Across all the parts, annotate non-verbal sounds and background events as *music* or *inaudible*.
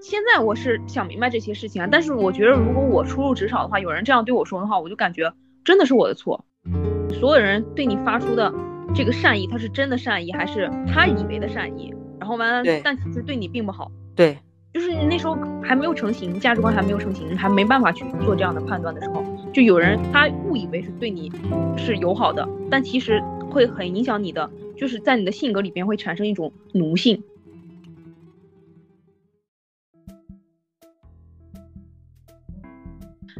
现在我是想明白这些事情啊，但是我觉得如果我初入职场的话，有人这样对我说的话，我就感觉真的是我的错。所有人对你发出的这个善意，他是真的善意，还是他以为的善意？然后完了，但其实对你并不好。对，就是那时候还没有成型，价值观还没有成型，还没办法去做这样的判断的时候，就有人他误以为是对你是友好的，但其实会很影响你的，就是在你的性格里边会产生一种奴性。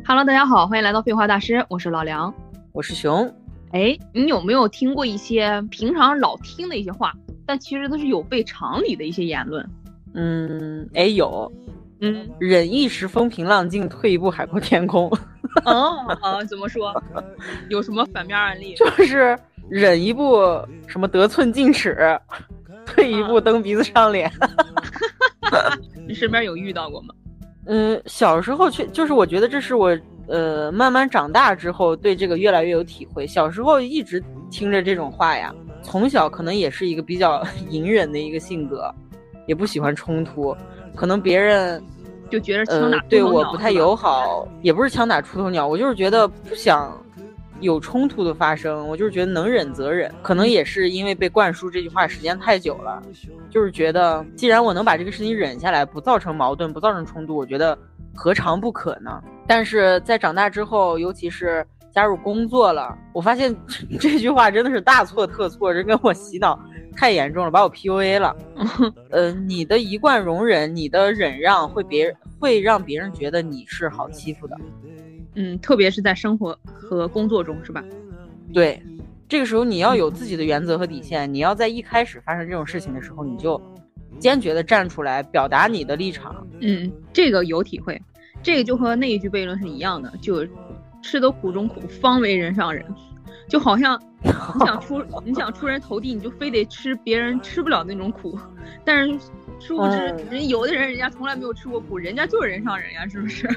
Hello，大家好，欢迎来到废话大师，我是老梁，我是熊。哎，你有没有听过一些平常老听的一些话，但其实都是有悖常理的一些言论？嗯，哎有，嗯，忍一时风平浪静，退一步海阔天空。哦，啊，怎么说？有什么反面案例？就是忍一步什么得寸进尺，退一步蹬鼻子上脸。*laughs* 你身边有遇到过吗？嗯，小时候去就是我觉得这是我呃慢慢长大之后对这个越来越有体会。小时候一直听着这种话呀，从小可能也是一个比较 *laughs* 隐忍的一个性格，也不喜欢冲突，可能别人就觉得枪打对我不太友好，也不是枪打出头鸟，我就是觉得不想。有冲突的发生，我就是觉得能忍则忍，可能也是因为被灌输这句话时间太久了，就是觉得既然我能把这个事情忍下来，不造成矛盾，不造成冲突，我觉得何尝不可呢？但是在长大之后，尤其是加入工作了，我发现 *laughs* 这句话真的是大错特错，这跟我洗脑太严重了，把我 PUA 了。*laughs* 呃，你的一贯容忍，你的忍让，会别会让别人觉得你是好欺负的。嗯，特别是在生活和工作中，是吧？对，这个时候你要有自己的原则和底线。你要在一开始发生这种事情的时候，你就坚决的站出来，表达你的立场。嗯，这个有体会。这个就和那一句悖论是一样的，就吃得苦中苦，方为人上人。就好像 *laughs* 你想出你想出人头地，你就非得吃别人吃不了那种苦。但是殊不知，人有的人人家从来没有吃过苦，人家就是人上人呀，是不是？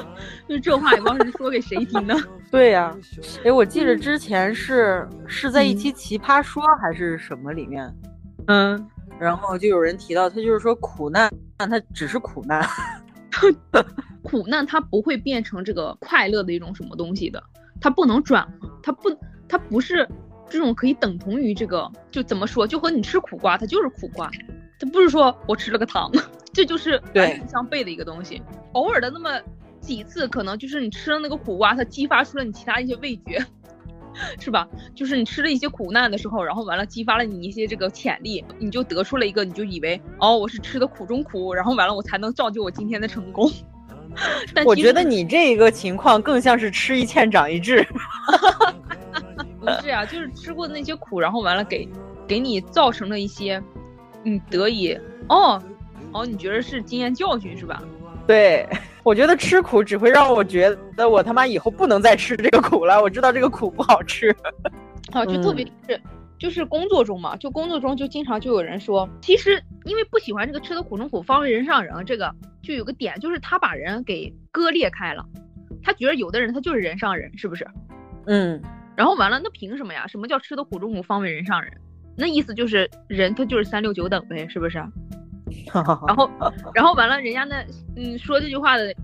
*laughs* 就这话也不知道是说给谁听的。*laughs* 对呀，*laughs* 哎，我记得之前是是在一期《奇葩说》还是什么里面，嗯，然后就有人提到，他就是说苦难，但他只是苦难，苦难它不会变成这个快乐的一种什么东西的，它不能转，它不，它不是这种可以等同于这个，就怎么说，就和你吃苦瓜，它就是苦瓜，它不是说我吃了个糖，这就是完全相悖的一个东西，偶尔的那么。几次可能就是你吃了那个苦瓜，它激发出了你其他一些味觉，是吧？就是你吃了一些苦难的时候，然后完了激发了你一些这个潜力，你就得出了一个，你就以为哦，我是吃的苦中苦，然后完了我才能造就我今天的成功。*laughs* 但我觉得你这个情况更像是吃一堑长一智。*laughs* 不是啊，就是吃过的那些苦，然后完了给给你造成了一些，你，得以哦哦，你觉得是经验教训是吧？对。我觉得吃苦只会让我觉得我他妈以后不能再吃这个苦了。我知道这个苦不好吃，*laughs* 啊，就特别是就是工作中嘛，就工作中就经常就有人说，其实因为不喜欢这个吃的苦中苦，方为人上人，这个就有个点，就是他把人给割裂开了，他觉得有的人他就是人上人，是不是？嗯，然后完了，那凭什么呀？什么叫吃的苦中苦，方为人上人？那意思就是人他就是三六九等呗，是不是？然后，然后完了，人家那嗯说这句话的，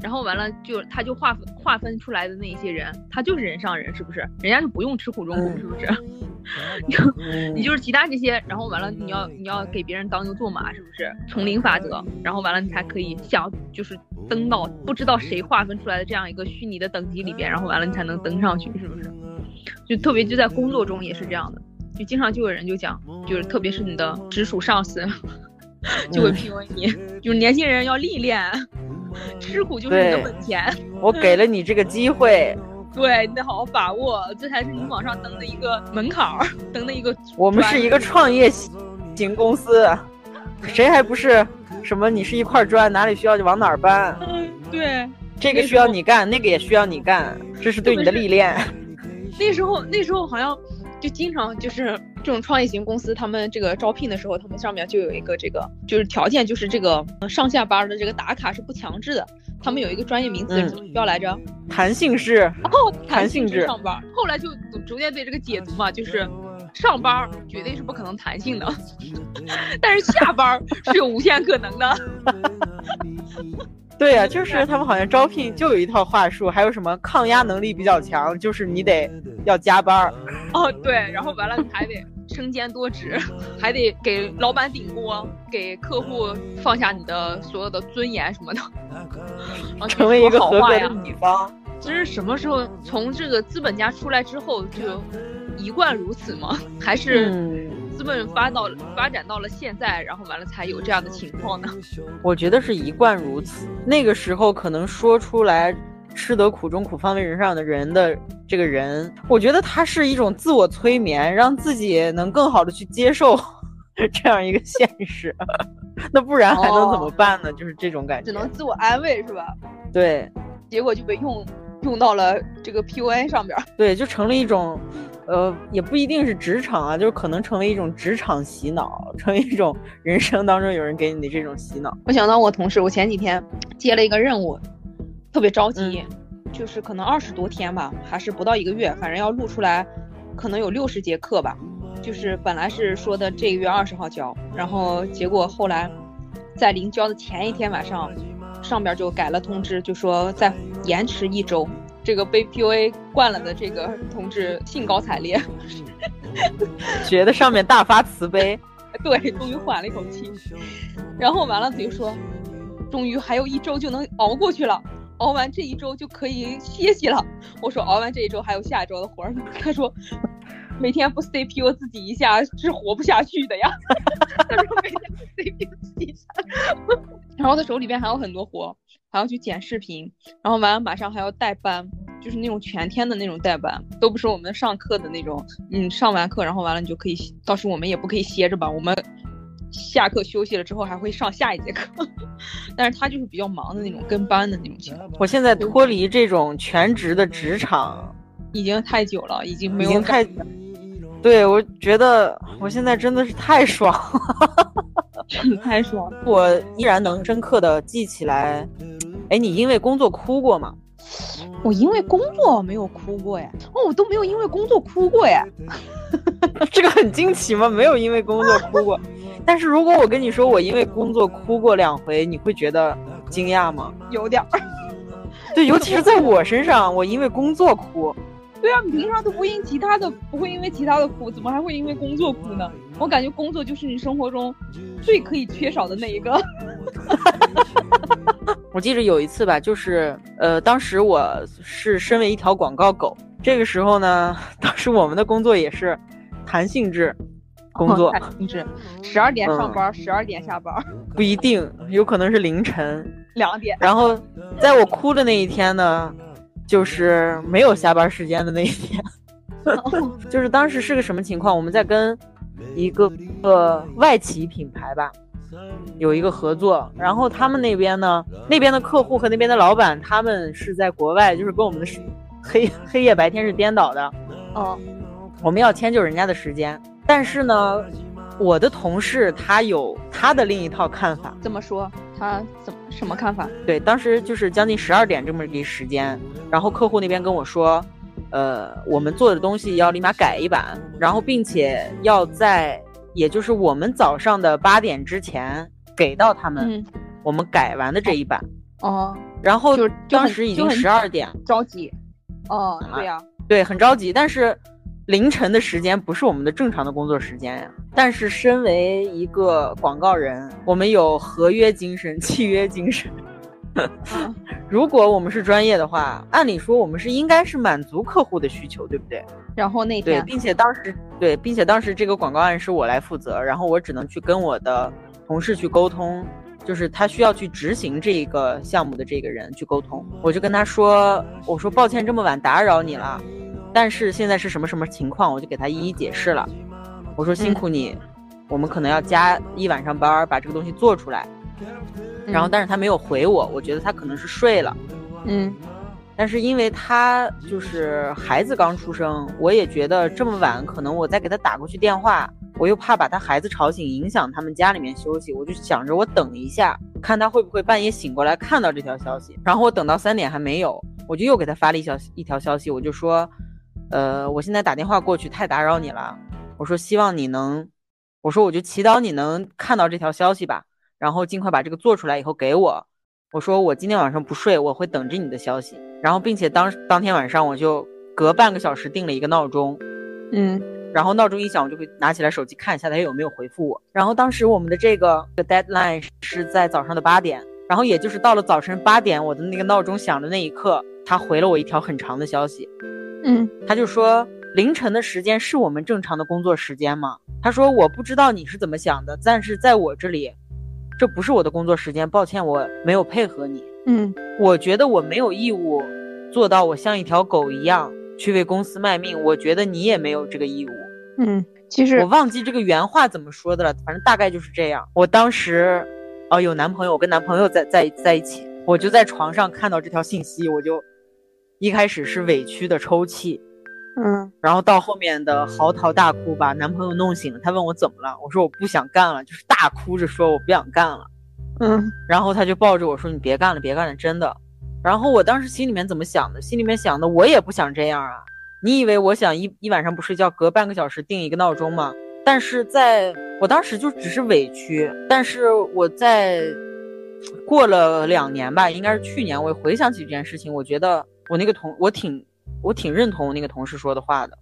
然后完了就他就划分划分出来的那一些人，他就是人上人，是不是？人家就不用吃苦中苦，是不是？你你就是其他这些，然后完了你要你要给别人当牛做马，是不是？丛林法则，然后完了你才可以想就是登到不知道谁划分出来的这样一个虚拟的等级里边，然后完了你才能登上去，是不是？就特别就在工作中也是这样的，就经常就有人就讲，就是特别是你的直属上司。*laughs* 就会 PUA 你，就是年轻人要历练，吃苦就是你的本钱。*laughs* 我给了你这个机会，*laughs* 对你得好好把握，这才是你往上登的一个门槛儿，登的一个。我们是一个创业型公司，谁还不是什么？你是一块砖，哪里需要就往哪儿搬。嗯，对，这个需要你干，那个也需要你干，这是对你的历练。那时候，那时候好像。就经常就是这种创业型公司，他们这个招聘的时候，他们上面就有一个这个就是条件，就是这个上下班的这个打卡是不强制的。他们有一个专业名词叫来着，弹性式。哦，弹性制上班。后来就逐渐对这个解读嘛，就是上班绝对是不可能弹性的，*laughs* 但是下班是有无限可能的。对呀，就是他们好像招聘就有一套话术，还有什么抗压能力比较强，就是你得要加班儿。哦，*laughs* 对，然后完了你还得身兼多职，还得给老板顶锅，给客户放下你的所有的尊严什么的，*laughs* 成为一个合格的乙方。其实什么时候从这个资本家出来之后就一贯如此吗？还是？资本发到发展到了现在，然后完了才有这样的情况呢。我觉得是一贯如此。那个时候可能说出来“吃得苦中苦，方为人上的人”的这个人，我觉得他是一种自我催眠，让自己能更好的去接受这样一个现实。*laughs* 那不然还能怎么办呢？就是这种感觉，只能自我安慰，是吧？对，结果就被用用到了这个 PUA 上边。对，就成了一种。呃，也不一定是职场啊，就是可能成为一种职场洗脑，成为一种人生当中有人给你的这种洗脑。我想到我同事，我前几天接了一个任务，特别着急，就是可能二十多天吧，还是不到一个月，反正要录出来，可能有六十节课吧。就是本来是说的这个月二十号交，然后结果后来在临交的前一天晚上，上边就改了通知，就说再延迟一周。这个被 PUA 惯了的这个同志兴高采烈，*laughs* 觉得上面大发慈悲，对，终于缓了一口气。然后完了，他就说，终于还有一周就能熬过去了，熬完这一周就可以歇息了。我说熬完这一周还有下周的活儿。他说，每天不 CPU 自己一下是活不下去的呀。*laughs* 他说每天不 CPU 自己一下，然后他手里边还有很多活。还要去剪视频，然后完了马上还要带班，就是那种全天的那种带班，都不是我们上课的那种。嗯，上完课然后完了你就可以，到时我们也不可以歇着吧？我们下课休息了之后还会上下一节课，*laughs* 但是他就是比较忙的那种跟班的那种情况。我现在脱离这种全职的职场已经太久了，已经没有太，对我觉得我现在真的是太爽了，真的太爽了，*laughs* 我依然能深刻的记起来。哎，你因为工作哭过吗？我因为工作没有哭过呀。哦，我都没有因为工作哭过呀。*laughs* 这个很惊奇吗？没有因为工作哭过。但是如果我跟你说我因为工作哭过两回，你会觉得惊讶吗？有点儿。*laughs* 对，尤其是在我身上，我因为工作哭。对啊，你平常都不因其他的，不会因为其他的哭，怎么还会因为工作哭呢？我感觉工作就是你生活中最可以缺少的那一个。*laughs* 我记着有一次吧，就是呃，当时我是身为一条广告狗，这个时候呢，*laughs* 当时我们的工作也是弹性制 *laughs* 工作，弹性制，十二点上班，十二点下班，不一定，有可能是凌晨两点。然后在我哭的那一天呢，就是没有下班时间的那一天，*laughs* 就是当时是个什么情况？我们在跟一个呃外企品牌吧。有一个合作，然后他们那边呢，那边的客户和那边的老板，他们是在国外，就是跟我们的黑黑夜白天是颠倒的。哦，我们要迁就人家的时间，但是呢，我的同事他有他的另一套看法。怎么说？他怎么什么看法？对，当时就是将近十二点这么一时间，然后客户那边跟我说，呃，我们做的东西要立马改一版，然后并且要在。也就是我们早上的八点之前给到他们，我们改完的这一版哦，然后当时已经十二点，着急，哦，对呀，对，很着急，但是凌晨的时间不是我们的正常的工作时间呀。但是身为一个广告人，我们有合约精神、契约精神。*laughs* 如果我们是专业的话，按理说我们是应该是满足客户的需求，对不对？然后那天，对，并且当时对，并且当时这个广告案是我来负责，然后我只能去跟我的同事去沟通，就是他需要去执行这个项目的这个人去沟通，我就跟他说，我说抱歉这么晚打扰你了，但是现在是什么什么情况，我就给他一一解释了，我说辛苦你，我们可能要加一晚上班把这个东西做出来。然后，但是他没有回我，我觉得他可能是睡了，嗯，但是因为他就是孩子刚出生，我也觉得这么晚可能我再给他打过去电话，我又怕把他孩子吵醒，影响他们家里面休息，我就想着我等一下，看他会不会半夜醒过来看到这条消息。然后我等到三点还没有，我就又给他发了一条一条消息，我就说，呃，我现在打电话过去太打扰你了，我说希望你能，我说我就祈祷你能看到这条消息吧。然后尽快把这个做出来以后给我，我说我今天晚上不睡，我会等着你的消息。然后，并且当当天晚上我就隔半个小时定了一个闹钟，嗯，然后闹钟一响，我就会拿起来手机看一下他有没有回复我。然后当时我们的这个 deadline 是在早上的八点，然后也就是到了早晨八点，我的那个闹钟响的那一刻，他回了我一条很长的消息，嗯，他就说凌晨的时间是我们正常的工作时间吗？他说我不知道你是怎么想的，但是在我这里。这不是我的工作时间，抱歉，我没有配合你。嗯，我觉得我没有义务做到我像一条狗一样去为公司卖命。我觉得你也没有这个义务。嗯，其实我忘记这个原话怎么说的了，反正大概就是这样。我当时，哦，有男朋友，我跟男朋友在在在一起，我就在床上看到这条信息，我就一开始是委屈的抽泣。嗯，然后到后面的嚎啕大哭，把男朋友弄醒了。他问我怎么了，我说我不想干了，就是大哭着说我不想干了。嗯，然后他就抱着我说你别干了，别干了，真的。然后我当时心里面怎么想的？心里面想的我也不想这样啊。你以为我想一一晚上不睡觉，隔半个小时定一个闹钟吗？但是在我当时就只是委屈。但是我在过了两年吧，应该是去年，我回想起这件事情，我觉得我那个同我挺。我挺认同我那个同事说的话的，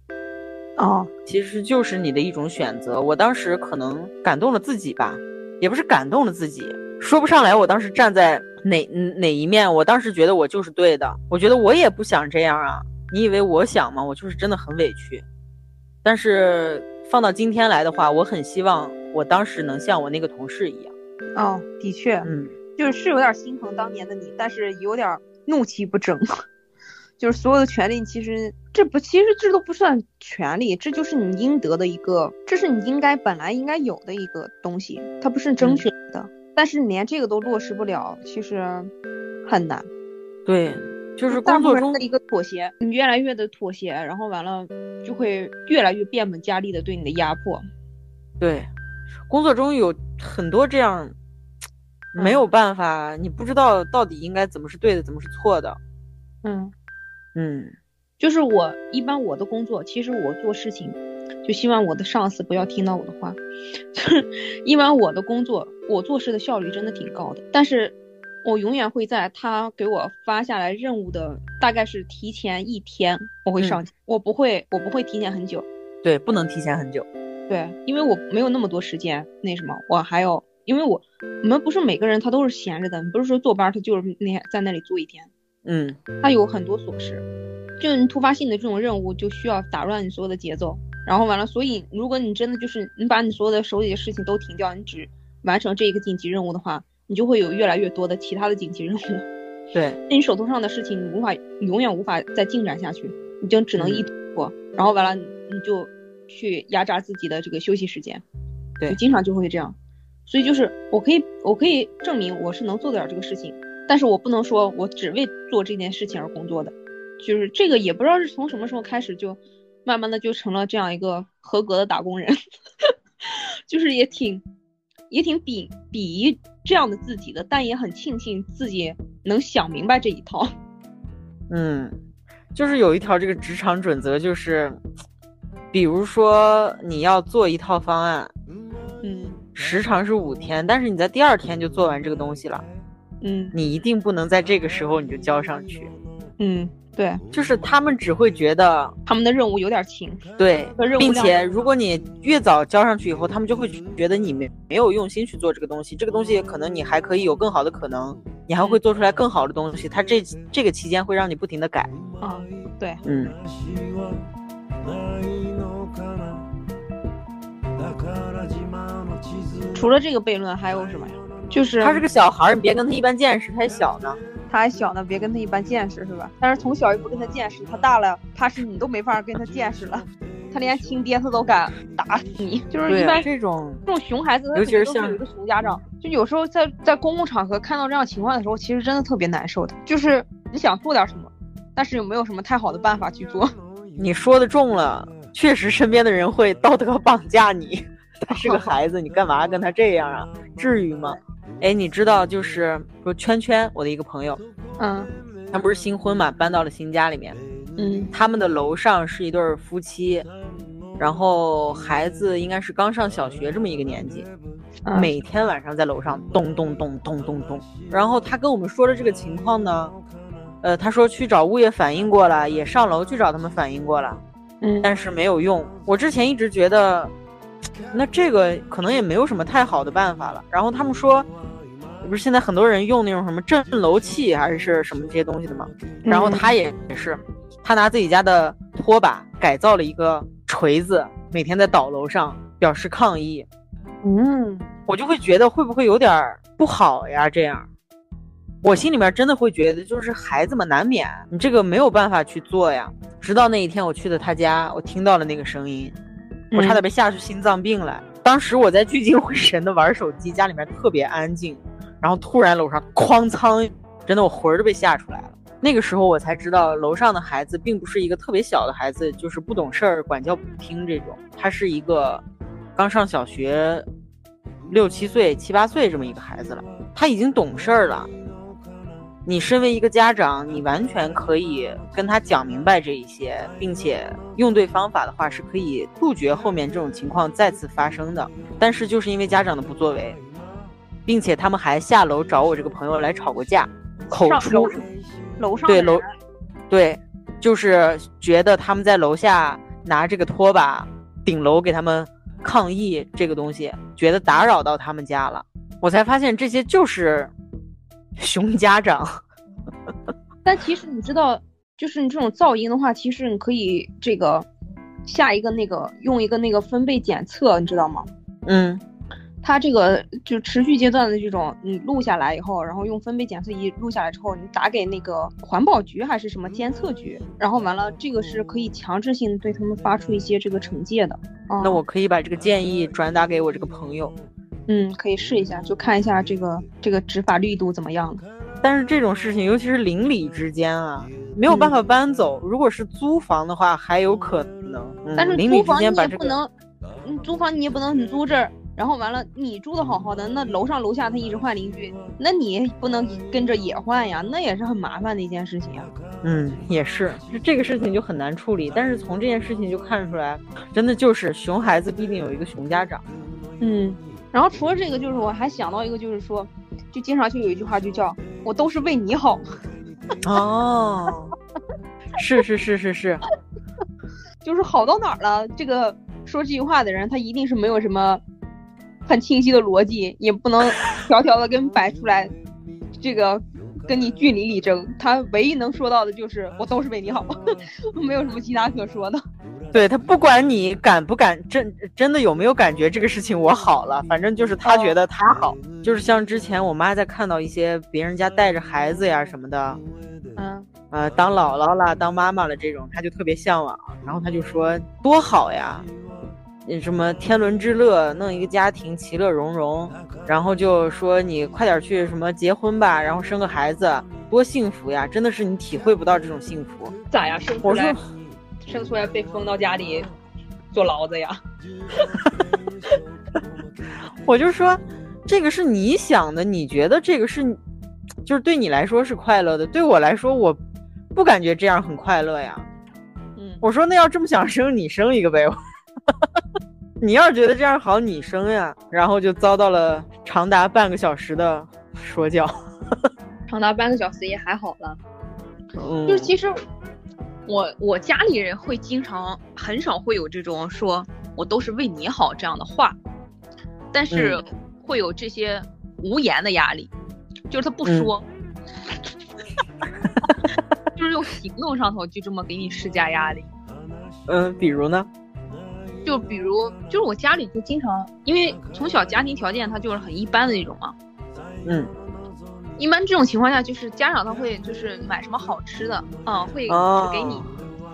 哦，其实就是你的一种选择。我当时可能感动了自己吧，也不是感动了自己，说不上来。我当时站在哪哪一面？我当时觉得我就是对的。我觉得我也不想这样啊。你以为我想吗？我就是真的很委屈。但是放到今天来的话，我很希望我当时能像我那个同事一样。哦，的确，嗯，就是是有点心疼当年的你，但是有点怒气不争。就是所有的权利，其实这不，其实这都不算权利，这就是你应得的一个，这是你应该本来应该有的一个东西，它不是争取的。但是你连这个都落实不了，其实很难。对，就是工作中的一个妥协，你越来越的妥协，然后完了就会越来越变本加厉的对你的压迫。对，工作中有很多这样没有办法，你不知道到底应该怎么是对的，怎么是错的。嗯。嗯，就是我一般我的工作，其实我做事情，就希望我的上司不要听到我的话。*laughs* 就是一般我的工作，我做事的效率真的挺高的，但是我永远会在他给我发下来任务的大概是提前一天，我会上，我不会，我不会提前很久。对，不能提前很久。对，因为我没有那么多时间，那什么，我还有，因为我，我们不是每个人他都是闲着的，不是说坐班他就是那在那里坐一天。嗯，他有很多琐事，就你突发性的这种任务就需要打乱你所有的节奏，然后完了，所以如果你真的就是你把你所有的手里的事情都停掉，你只完成这一个紧急任务的话，你就会有越来越多的其他的紧急任务。对，*laughs* 那你手头上的事情你无法永远无法再进展下去，你就只能一拖，然后完了你就去压榨自己的这个休息时间。对，经常就会这样，所以就是我可以我可以证明我是能做得了这个事情。但是我不能说我只为做这件事情而工作的，就是这个也不知道是从什么时候开始就慢慢的就成了这样一个合格的打工人，*laughs* 就是也挺也挺鄙鄙夷这样的自己的，但也很庆幸自己能想明白这一套。*laughs* 嗯，就是有一条这个职场准则，就是比如说你要做一套方案，嗯，时长是五天，但是你在第二天就做完这个东西了。嗯，你一定不能在这个时候你就交上去。嗯，对，就是他们只会觉得他们的任务有点轻，对，并且如果你越早交上去以后，他们就会觉得你没没有用心去做这个东西。这个东西可能你还可以有更好的可能，你还会做出来更好的东西。他这这个期间会让你不停的改。啊，对，嗯。除了这个悖论还有什么呀？就是他是个小孩儿，你别跟他一般见识，他还小呢。他还小呢，别跟他一般见识，是吧？但是从小就不跟他见识，他大了，怕是你都没法跟他见识了。他连亲爹他都敢打死你，就是一般这种这种熊孩子，尤其是像有一个熊家长，就有时候在在公共场合看到这样情况的时候，其实真的特别难受的。就是你想做点什么，但是又没有什么太好的办法去做。*laughs* 你说的重了，确实身边的人会道德绑架你。*laughs* 他是个孩子，你干嘛跟他这样啊？至于吗？哎，你知道，就是说圈圈，我的一个朋友，嗯，他不是新婚嘛，搬到了新家里面，嗯，他们的楼上是一对夫妻，然后孩子应该是刚上小学这么一个年纪，每天晚上在楼上咚咚咚咚咚咚。然后他跟我们说的这个情况呢，呃，他说去找物业反映过了，也上楼去找他们反映过了，嗯，但是没有用。我之前一直觉得，那这个可能也没有什么太好的办法了。然后他们说，不是现在很多人用那种什么震楼器还是什么这些东西的吗？然后他也也是，他拿自己家的拖把改造了一个锤子。每天在倒楼上表示抗议，嗯，我就会觉得会不会有点不好呀？这样，我心里面真的会觉得，就是孩子们难免你这个没有办法去做呀。直到那一天我去的他家，我听到了那个声音，我差点被吓出心脏病来。当时我在聚精会神的玩手机，家里面特别安静，然后突然楼上哐仓，真的我魂儿都被吓出来了。那个时候我才知道，楼上的孩子并不是一个特别小的孩子，就是不懂事儿、管教不听这种。他是一个刚上小学六七岁、七八岁这么一个孩子了，他已经懂事儿了。你身为一个家长，你完全可以跟他讲明白这一些，并且用对方法的话，是可以杜绝后面这种情况再次发生的。但是就是因为家长的不作为，并且他们还下楼找我这个朋友来吵过架，口出。楼上对楼，对，就是觉得他们在楼下拿这个拖把顶楼给他们抗议这个东西，觉得打扰到他们家了。我才发现这些就是熊家长。*laughs* 但其实你知道，就是你这种噪音的话，其实你可以这个下一个那个用一个那个分贝检测，你知道吗？嗯。它这个就持续阶段的这种，你录下来以后，然后用分贝检测仪录下来之后，你打给那个环保局还是什么监测局，然后完了，这个是可以强制性对他们发出一些这个惩戒的。那我可以把这个建议转达给我这个朋友，嗯，可以试一下，就看一下这个这个执法力度怎么样了。但是这种事情，尤其是邻里之间啊，没有办法搬走。如果是租房的话，还有可能。但是租房你也不能，嗯，租房你也不能你租这儿。然后完了，你住的好好的，那楼上楼下他一直换邻居，那你不能跟着也换呀，那也是很麻烦的一件事情呀。嗯，也是，就这个事情就很难处理。但是从这件事情就看出来，真的就是熊孩子必定有一个熊家长。嗯，然后除了这个，就是我还想到一个，就是说，就经常就有一句话，就叫我都是为你好。哦，*laughs* 是是是是是，就是好到哪儿了？这个说这句话的人，他一定是没有什么。很清晰的逻辑，也不能条条的跟摆出来，这个跟你据理力争。他唯一能说到的就是我都是为你好，*laughs* 没有什么其他可说的。对他不管你感不感真真的有没有感觉这个事情我好了，反正就是他觉得他好。就是像之前我妈在看到一些别人家带着孩子呀什么的，嗯呃当姥姥了当妈妈了这种，他就特别向往，然后他就说多好呀。什么天伦之乐，弄一个家庭其乐融融，然后就说你快点去什么结婚吧，然后生个孩子，多幸福呀！真的是你体会不到这种幸福。咋呀？生出来，生出来被封到家里坐牢子呀？*laughs* 我就说，这个是你想的，你觉得这个是，就是对你来说是快乐的，对我来说，我不感觉这样很快乐呀。嗯，我说那要这么想生，你生一个呗。*laughs* 你要是觉得这样好，你生呀，然后就遭到了长达半个小时的说教。*laughs* 长达半个小时也还好了，嗯，就是其实我我家里人会经常很少会有这种说我都是为你好这样的话，但是会有这些无言的压力，就是他不说，*laughs* 就是用行动上头就这么给你施加压力。嗯，比如呢？就比如，就是我家里就经常，因为从小家庭条件他就是很一般的那种嘛，嗯，一般这种情况下，就是家长他会就是买什么好吃的，嗯，会给你，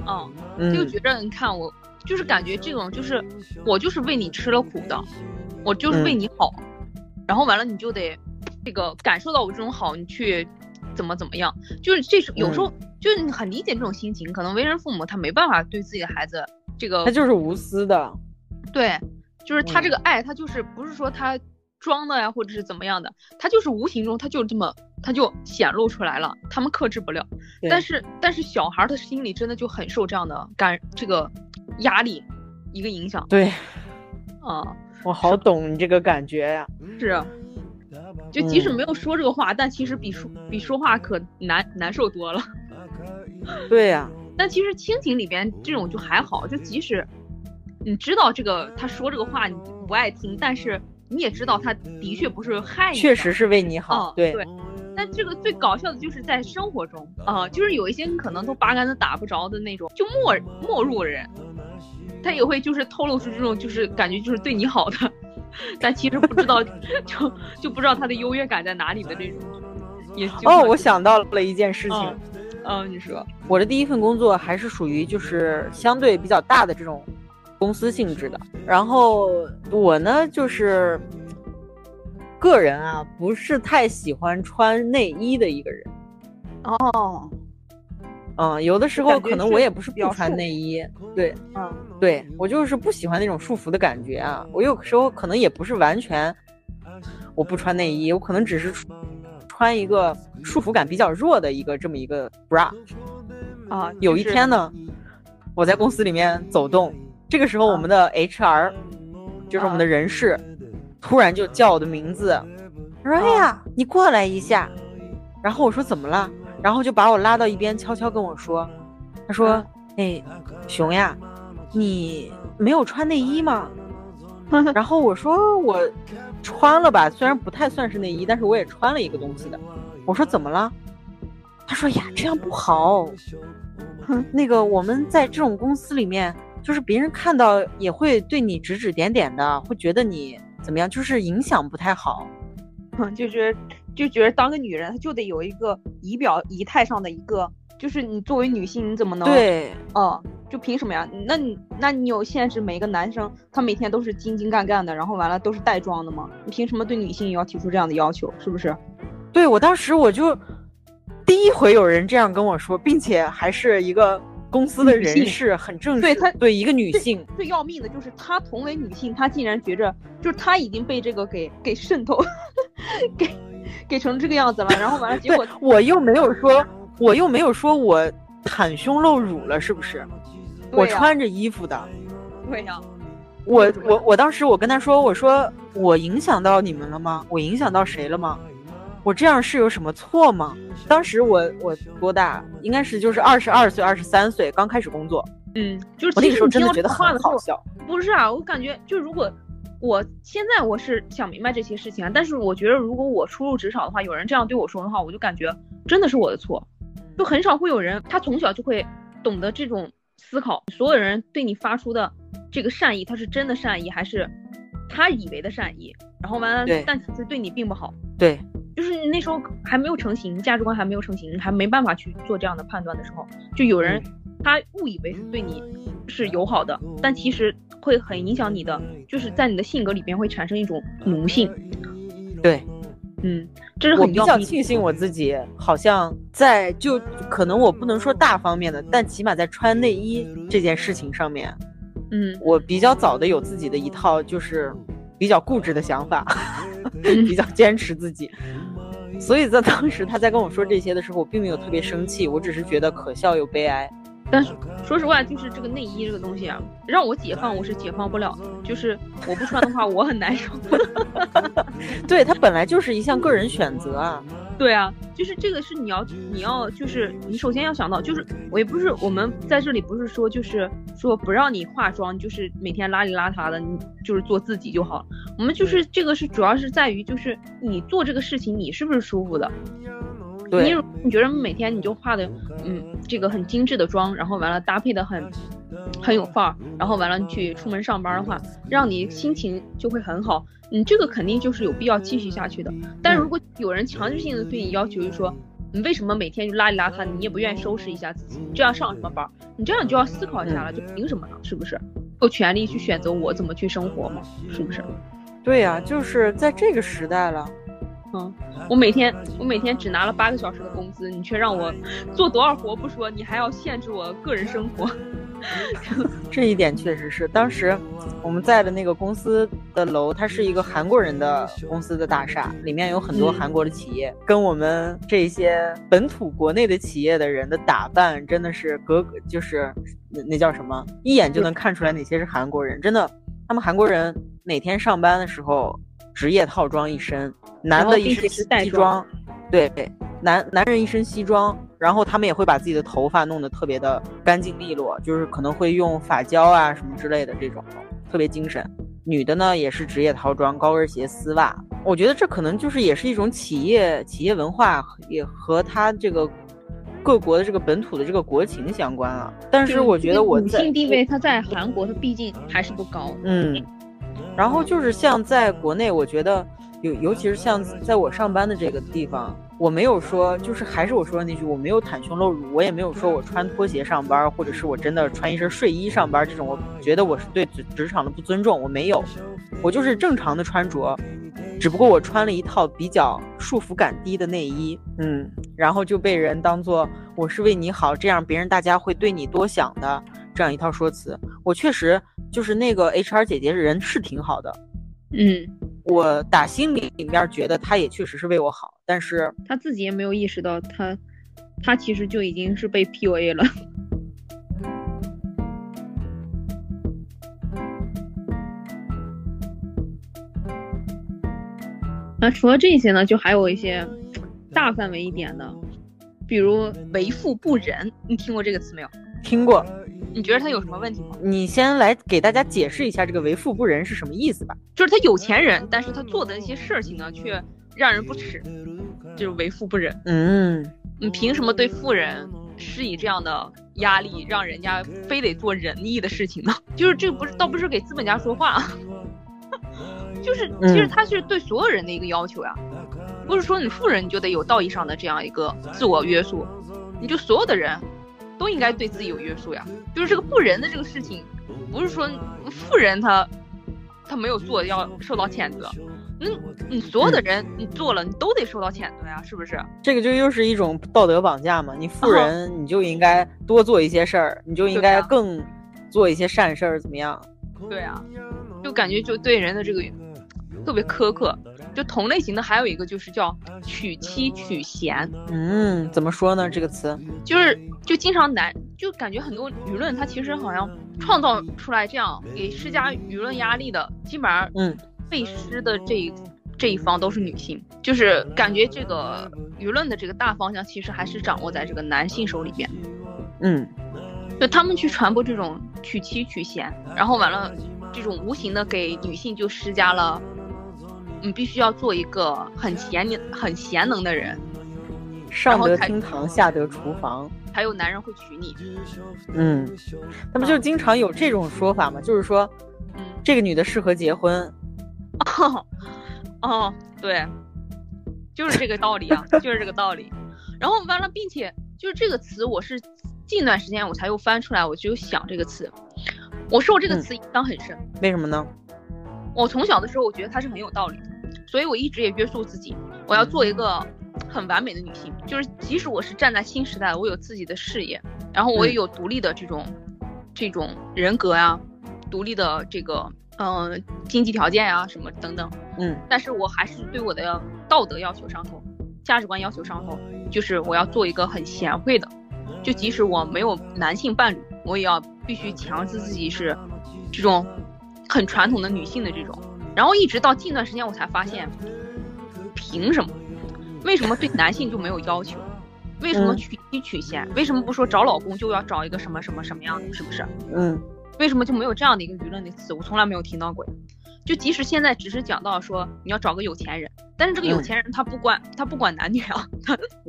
嗯，就觉着你看我就是感觉这种就是我就是为你吃了苦的，我就是为你好，然后完了你就得这个感受到我这种好，你去怎么怎么样，就是这是有时候就是你很理解这种心情，可能为人父母他没办法对自己的孩子。这个他就是无私的，对，就是他这个爱，他就是不是说他装的呀，或者是怎么样的，他就是无形中他就这么他就显露出来了，他们克制不了。但是但是小孩的心里真的就很受这样的感这个压力一个影响。对，啊，我好懂你这个感觉呀。是，就即使没有说这个话，但其实比说比说话可难难受多了。*laughs* 对呀。但其实亲情里边这种就还好，就即使你知道这个他说这个话你不爱听，但是你也知道他的确不是害你，确实是为你好。对对。但这个最搞笑的就是在生活中啊，就是有一些可能都八竿子打不着的那种，就陌陌路人，他也会就是透露出这种就是感觉就是对你好的，*laughs* 但其实不知道就就不知道他的优越感在哪里的这种。也哦，我想到了一件事情，嗯，你说我的第一份工作还是属于就是相对比较大的这种公司性质的，然后我呢就是。个人啊，不是太喜欢穿内衣的一个人。哦，嗯，有的时候可能我也不是不穿内衣，对，嗯，对我就是不喜欢那种束缚的感觉啊。我有时候可能也不是完全我不穿内衣，我可能只是穿一个束缚感比较弱的一个这么一个 bra。啊，有一天呢，我在公司里面走动，这个时候我们的 HR 就是我们的人事。突然就叫我的名字，他说：“哎呀，你过来一下。”然后我说：“怎么了？”然后就把我拉到一边，悄悄跟我说：“他说，哎，熊呀，你没有穿内衣吗？*laughs* ”然后我说：“我穿了吧，虽然不太算是内衣，但是我也穿了一个东西的。”我说：“怎么了？”他说：“呀，这样不好。哼那个我们在这种公司里面，就是别人看到也会对你指指点点的，会觉得你。”怎么样？就是影响不太好，嗯 *laughs* 就觉得就觉得当个女人，她就得有一个仪表仪态上的一个，就是你作为女性，你怎么能对？嗯，就凭什么呀？那你那你有现实，每个男生他每天都是精精干干的，然后完了都是带妆的吗？你凭什么对女性也要提出这样的要求？是不是？对我当时我就第一回有人这样跟我说，并且还是一个。公司的人事很正式，对他对一个女性最要命的就是她同为女性，她竟然觉着就是她已经被这个给给渗透，*laughs* 给给成这个样子了。然后完了，结果我又没有说，我又没有说我袒胸露乳了，是不是？我穿着衣服的。对呀。我我我当时我跟他说，我说我影响到你们了吗？我影响到谁了吗？我这样是有什么错吗？当时我我多大？应该是就是二十二岁、二十三岁，刚开始工作。嗯，就是我那个时候真的觉得很好笑。不是啊，我感觉就如果我现在我是想明白这些事情啊，但是我觉得如果我初入职场的话，有人这样对我说的话，我就感觉真的是我的错。就很少会有人，他从小就会懂得这种思考，所有人对你发出的这个善意，他是真的善意还是他以为的善意？然后完了，但其实对你并不好。对。就是那时候还没有成型，价值观还没有成型，还没办法去做这样的判断的时候，就有人他误以为是对你是友好的，但其实会很影响你的，就是在你的性格里边会产生一种奴性。对，嗯，这是很比较庆幸我自己好像在就可能我不能说大方面的，但起码在穿内衣这件事情上面，嗯，我比较早的有自己的一套就是比较固执的想法，*laughs* 比较坚持自己。所以在当时他在跟我说这些的时候，我并没有特别生气，我只是觉得可笑又悲哀。但是说实话，就是这个内衣这个东西啊，让我解放我是解放不了的。就是我不穿的话，我很难受。*laughs* 对，它本来就是一项个人选择啊。对啊，就是这个是你要你要就是你首先要想到，就是我也不是我们在这里不是说就是说不让你化妆，就是每天邋里邋遢的，你就是做自己就好。我们就是这个是主要是在于就是你做这个事情你是不是舒服的。你你觉得每天你就化的，嗯，这个很精致的妆，然后完了搭配的很，很有范儿，然后完了你去出门上班的话，让你心情就会很好，你这个肯定就是有必要继续下去的。但如果有人强制性的对你要求，就说你为什么每天就邋里邋遢，你也不愿意收拾一下自己，这样上什么班？你这样你就要思考一下了，就凭什么呢？是不是有权利去选择我怎么去生活吗？是不是？对呀，就是在这个时代了。嗯，我每天我每天只拿了八个小时的工资，你却让我做多少活不说，你还要限制我个人生活。*laughs* *laughs* 这一点确实是，当时我们在的那个公司的楼，它是一个韩国人的公司的大厦，里面有很多韩国的企业，跟我们这些本土国内的企业的人的打扮真的是格格，就是那那叫什么，一眼就能看出来哪些是韩国人，真的。他们韩国人每天上班的时候，职业套装一身，男的一身西装，对，男男人一身西装，然后他们也会把自己的头发弄得特别的干净利落，就是可能会用发胶啊什么之类的这种，特别精神。女的呢也是职业套装，高跟鞋、丝袜。我觉得这可能就是也是一种企业企业文化，也和他这个各国的这个本土的这个国情相关啊。但是我觉得我女性地位，它在韩国它毕竟还是不高。嗯，然后就是像在国内，我觉得尤尤其是像在我上班的这个地方。我没有说，就是还是我说的那句，我没有袒胸露乳，我也没有说我穿拖鞋上班，或者是我真的穿一身睡衣上班这种，我觉得我是对职职场的不尊重，我没有，我就是正常的穿着，只不过我穿了一套比较束缚感低的内衣，嗯，然后就被人当做我是为你好，这样别人大家会对你多想的这样一套说辞，我确实就是那个 HR 姐姐人是挺好的，嗯。我打心里里面觉得她也确实是为我好，但是她自己也没有意识到，她，她其实就已经是被 PUA 了。*laughs* 那除了这些呢，就还有一些大范围一点的，比如为富不仁，你听过这个词没有？听过。你觉得他有什么问题吗？你先来给大家解释一下这个为富不仁是什么意思吧。就是他有钱人，但是他做的那些事情呢，却让人不齿，就是为富不仁。嗯，你凭什么对富人施以这样的压力，让人家非得做仁义的事情呢？*laughs* 就是这不是倒不是给资本家说话，*laughs* 就是其实他是对所有人的一个要求呀，不是说你富人你就得有道义上的这样一个自我约束，你就所有的人。都应该对自己有约束呀，就是这个不仁的这个事情，不是说富人他他没有做要受到谴责，那你所有的人你做了你都得受到谴责呀，是不是？这个就又是一种道德绑架嘛？你富人你就应该多做一些事儿，你就应该更做一些善事儿，怎么样？对啊，就感觉就对人的这个特别苛刻。就同类型的还有一个就是叫娶妻娶贤，嗯，怎么说呢？这个词就是就经常男就感觉很多舆论它其实好像创造出来这样给施加舆论压力的，基本上嗯被施的这一这一方都是女性，就是感觉这个舆论的这个大方向其实还是掌握在这个男性手里边，嗯，就他们去传播这种娶妻娶贤，然后完了这种无形的给女性就施加了。你必须要做一个很贤能、很贤能的人，上得厅堂，下得厨房，才有男人会娶你。嗯，那不就经常有这种说法吗？就是说，嗯，这个女的适合结婚。哦，哦，对，就是这个道理啊，就是这个道理。然后完了，并且就是这个词，我是近段时间我才又翻出来，我就想这个词，我受这个词影响很深。为什么呢？我从小的时候，我觉得他是很有道理的，所以我一直也约束自己，我要做一个很完美的女性。就是即使我是站在新时代，我有自己的事业，然后我也有独立的这种这种人格呀，独立的这个嗯经济条件呀什么等等，嗯，但是我还是对我的道德要求上头，价值观要求上头，就是我要做一个很贤惠的，就即使我没有男性伴侣，我也要必须强制自己是这种。很传统的女性的这种，然后一直到近段时间我才发现，凭什么？为什么对男性就没有要求？为什么娶妻娶贤？为什么不说找老公就要找一个什么什么什么样的？是不是？嗯。为什么就没有这样的一个舆论的词？我从来没有听到过呀。就即使现在只是讲到说你要找个有钱人，但是这个有钱人他不管他不管男女啊，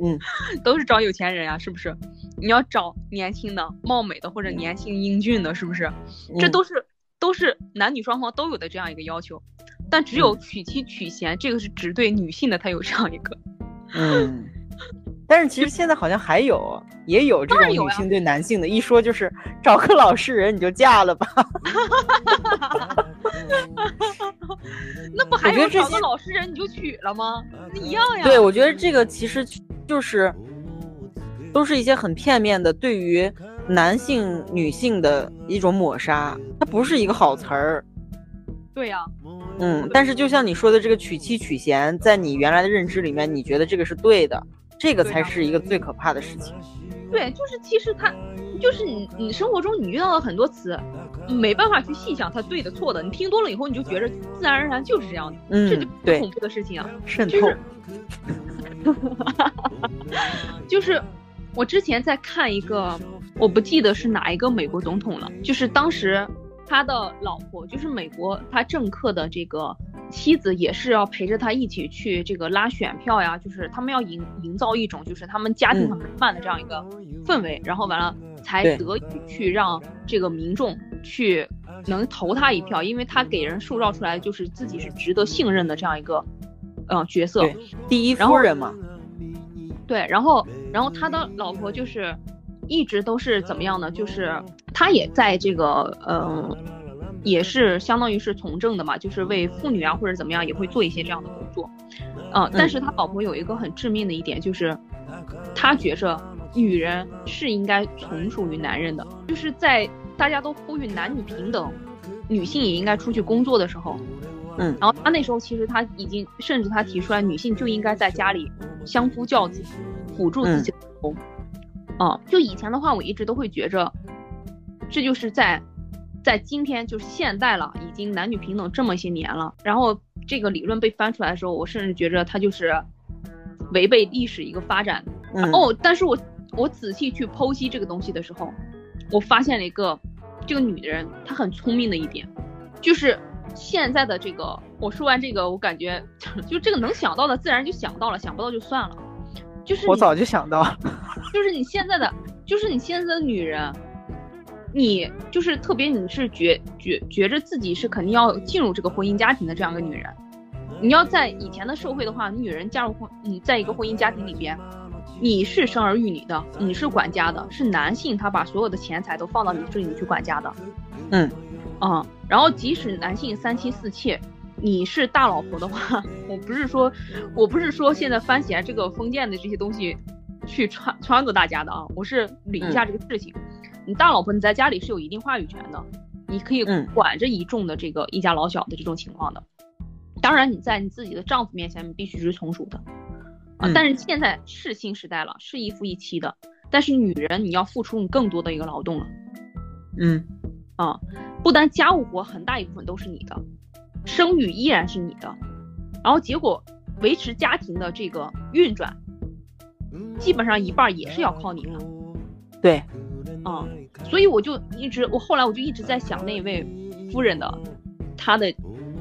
嗯，*laughs* 都是找有钱人呀，是不是？你要找年轻的、貌美的或者年轻英俊的，是不是？这都是。都是男女双方都有的这样一个要求，但只有娶妻娶贤，这个是只对女性的，才有这样一个。嗯，但是其实现在好像还有，也有这种女性对男性的一说就是找个老实人你就嫁了吧。*laughs* 那不还有找个老实人你就娶了吗？那一样呀。对，我觉得这个其实就是都是一些很片面的对于。男性、女性的一种抹杀，它不是一个好词儿。对呀，嗯，但是就像你说的这个娶妻娶贤，在你原来的认知里面，你觉得这个是对的，这个才是一个最可怕的事情。对，就是其实它，就是你你生活中你遇到了很多词，没办法去细想它对的错的。你听多了以后，你就觉着自然而然就是这样的，嗯，这就对恐怖的事情啊，渗透，*laughs* 就是我之前在看一个，我不记得是哪一个美国总统了，就是当时他的老婆，就是美国他政客的这个妻子，也是要陪着他一起去这个拉选票呀，就是他们要营营造一种就是他们家庭很美满的这样一个氛围，然后完了才得以去让这个民众去能投他一票，因为他给人塑造出来就是自己是值得信任的这样一个呃角色。第一。夫人嘛，对，然后然后他的老婆就是一直都是怎么样呢？就是他也在这个呃，也是相当于是从政的嘛，就是为妇女啊或者怎么样也会做一些这样的工作。呃，但是他老婆有一个很致命的一点，就是他觉着女人是应该从属于男人的，就是在大家都呼吁男女平等，女性也应该出去工作的时候，嗯然后他那时候其实他已经，甚至他提出来，女性就应该在家里相夫教子，辅助自己的老公。啊、就以前的话，我一直都会觉着，这就是在在今天就是现代了，已经男女平等这么些年了，然后这个理论被翻出来的时候，我甚至觉着它就是违背历史一个发展。嗯，哦，但是我我仔细去剖析这个东西的时候，我发现了一个这个女人她很聪明的一点，就是现在的这个，我说完这个，我感觉 *laughs* 就这个能想到的自然就想到了，想不到就算了。就是我早就想到，*laughs* 就是你现在的，就是你现在的女人，你就是特别你是觉觉觉着自己是肯定要进入这个婚姻家庭的这样一个女人，你要在以前的社会的话，女人加入婚，你在一个婚姻家庭里边，你是生儿育女的，你是管家的，是男性他把所有的钱财都放到你这里去管家的，嗯。啊、然后即使男性三妻四妾，你是大老婆的话，*laughs* 我不是说，我不是说现在翻起来这个封建的这些东西去穿穿着大家的啊，我是捋一下这个事情。你大老婆你在家里是有一定话语权的，你可以嗯。管着一众的这个一家老小的这种情况的。当然你在你自己的丈夫面前你必须是从属的。啊，嗯。但是现在是新时代了，是一夫一妻的，但是女人你要付出你更多的一个劳动了。嗯。啊，不单家务活很大一部分都是你的，生育依然是你的，然后结果维持家庭的这个运转，基本上一半儿也是要靠你的对，嗯，所以我就一直，我后来我就一直在想那位夫人的，她的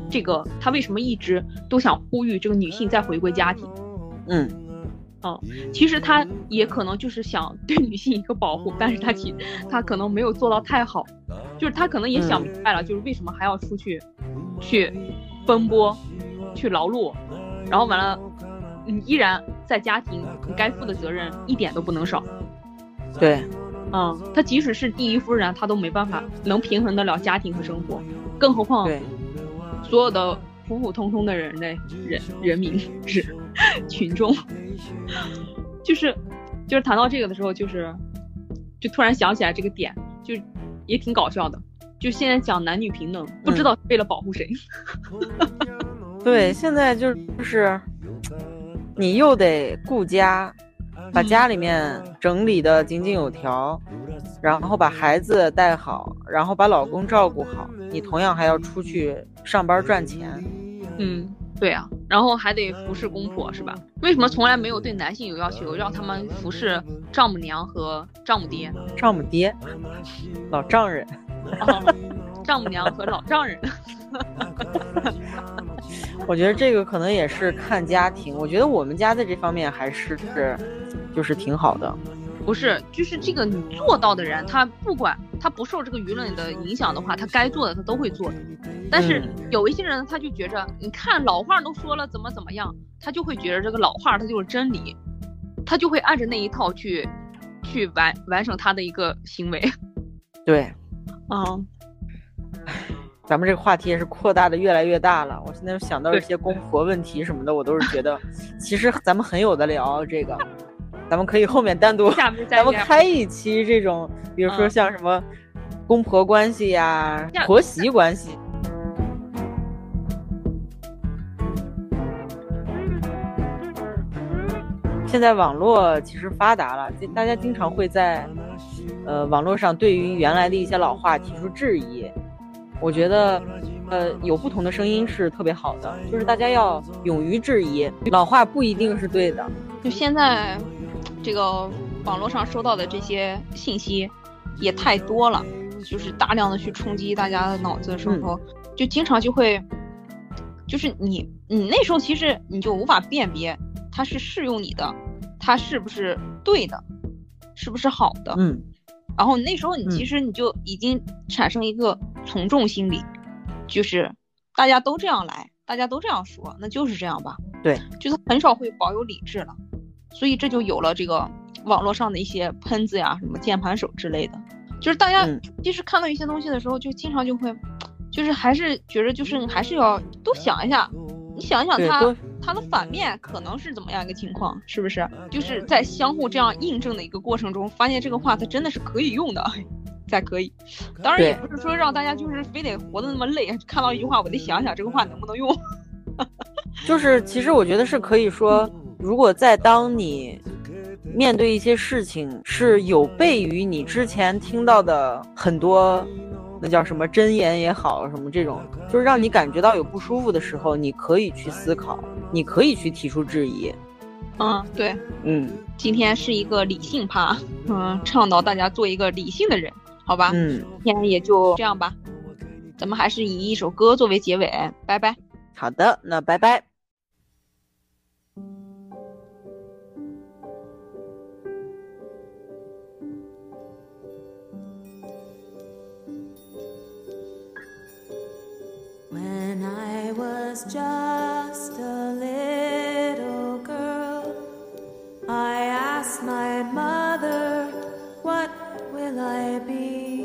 这个，她为什么一直都想呼吁这个女性再回归家庭？嗯。其实她也可能就是想对女性一个保护，但是她其她可能没有做到太好，就是她可能也想明白了，就是为什么还要出去去奔波、去劳碌，然后完了，你依然在家庭，你该负的责任一点都不能少。对，嗯，他即使是第一夫人，他都没办法能平衡得了家庭和生活，更何况，所有的普普通通的人类人人民是 *laughs* 群众，就是就是谈到这个的时候，就是就突然想起来这个点，就也挺搞笑的。就现在讲男女平等，不知道为了保护谁。*laughs* 对，现在就是你又得顾家，把家里面整理的井井有条，然后把孩子带好，然后把老公照顾好，你同样还要出去上班赚钱。嗯，对啊，然后还得服侍公婆，是吧？为什么从来没有对男性有要求，让他们服侍丈母娘和丈母爹？丈母爹，老丈人。哦丈母娘和老丈人。*laughs* 我觉得这个可能也是看家庭。我觉得我们家在这方面还是是就是挺好的。不是，就是这个你做到的人，他不管他不受这个舆论的影响的话，他该做的他都会做的。但是嗯有一些人，他就觉着，你看老话都说了怎么怎么样，他就会觉得这个老话他就是真理，他就会按着那一套去去完完成他的一个行为。*laughs* 对，嗯，咱们这个话题也是扩大的越来越大了。我现在想到一些公婆问题什么的，我都是觉得，*laughs* 其实咱们很有的聊这个，咱们可以后面单独，咱们开一期这种，比如说嗯像什么公婆关系呀、下婆媳关系。现在网络其实发达了，大家经常会在，呃，网络上对于原来的一些老话提出质疑。我觉得，呃，有不同的声音是特别好的，就是大家要勇于质疑老话不一定是对的。就现在，这个网络上收到的这些信息也太多了，就是大量的去冲击大家的脑子的时候，就经常就会，就是你你那时候其实你就无法辨别。它是适用你的，它是不是对的，是不是好的？嗯，然后那时候你其实你就已经产生一个从众心理，就是大家都这样来，大家都这样说，那就是这样吧。对，就是很少会保有理智了，所以这就有了这个网络上的一些喷子呀，什么键盘手之类的，就是大家其实看到一些东西的时候，就经常就会，就是还是觉得就是还是要多想一下，你想一想他。它的反面可能是怎么样一个情况？是不是就是在相互这样印证的一个过程中，发现这个话它真的是可以用的，*laughs* 才可以。当然也不是说让大家就是非得活得那么累，看到一句话我得想想这个话能不能用。*laughs* 就是其实我觉得是可以说，如果在当你面对一些事情是有悖于你之前听到的很多。那叫什么真言也好，什么这种，就是让你感觉到有不舒服的时候，你可以去思考，你可以去提出质疑。嗯，对，嗯，今天是一个理性趴，嗯，倡导大家做一个理性的人，好吧？嗯，今天也就这样吧，咱们还是以一首歌作为结尾，拜拜。好的，那拜拜。Was just a little girl, I asked my mother, What will I be?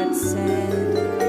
had said.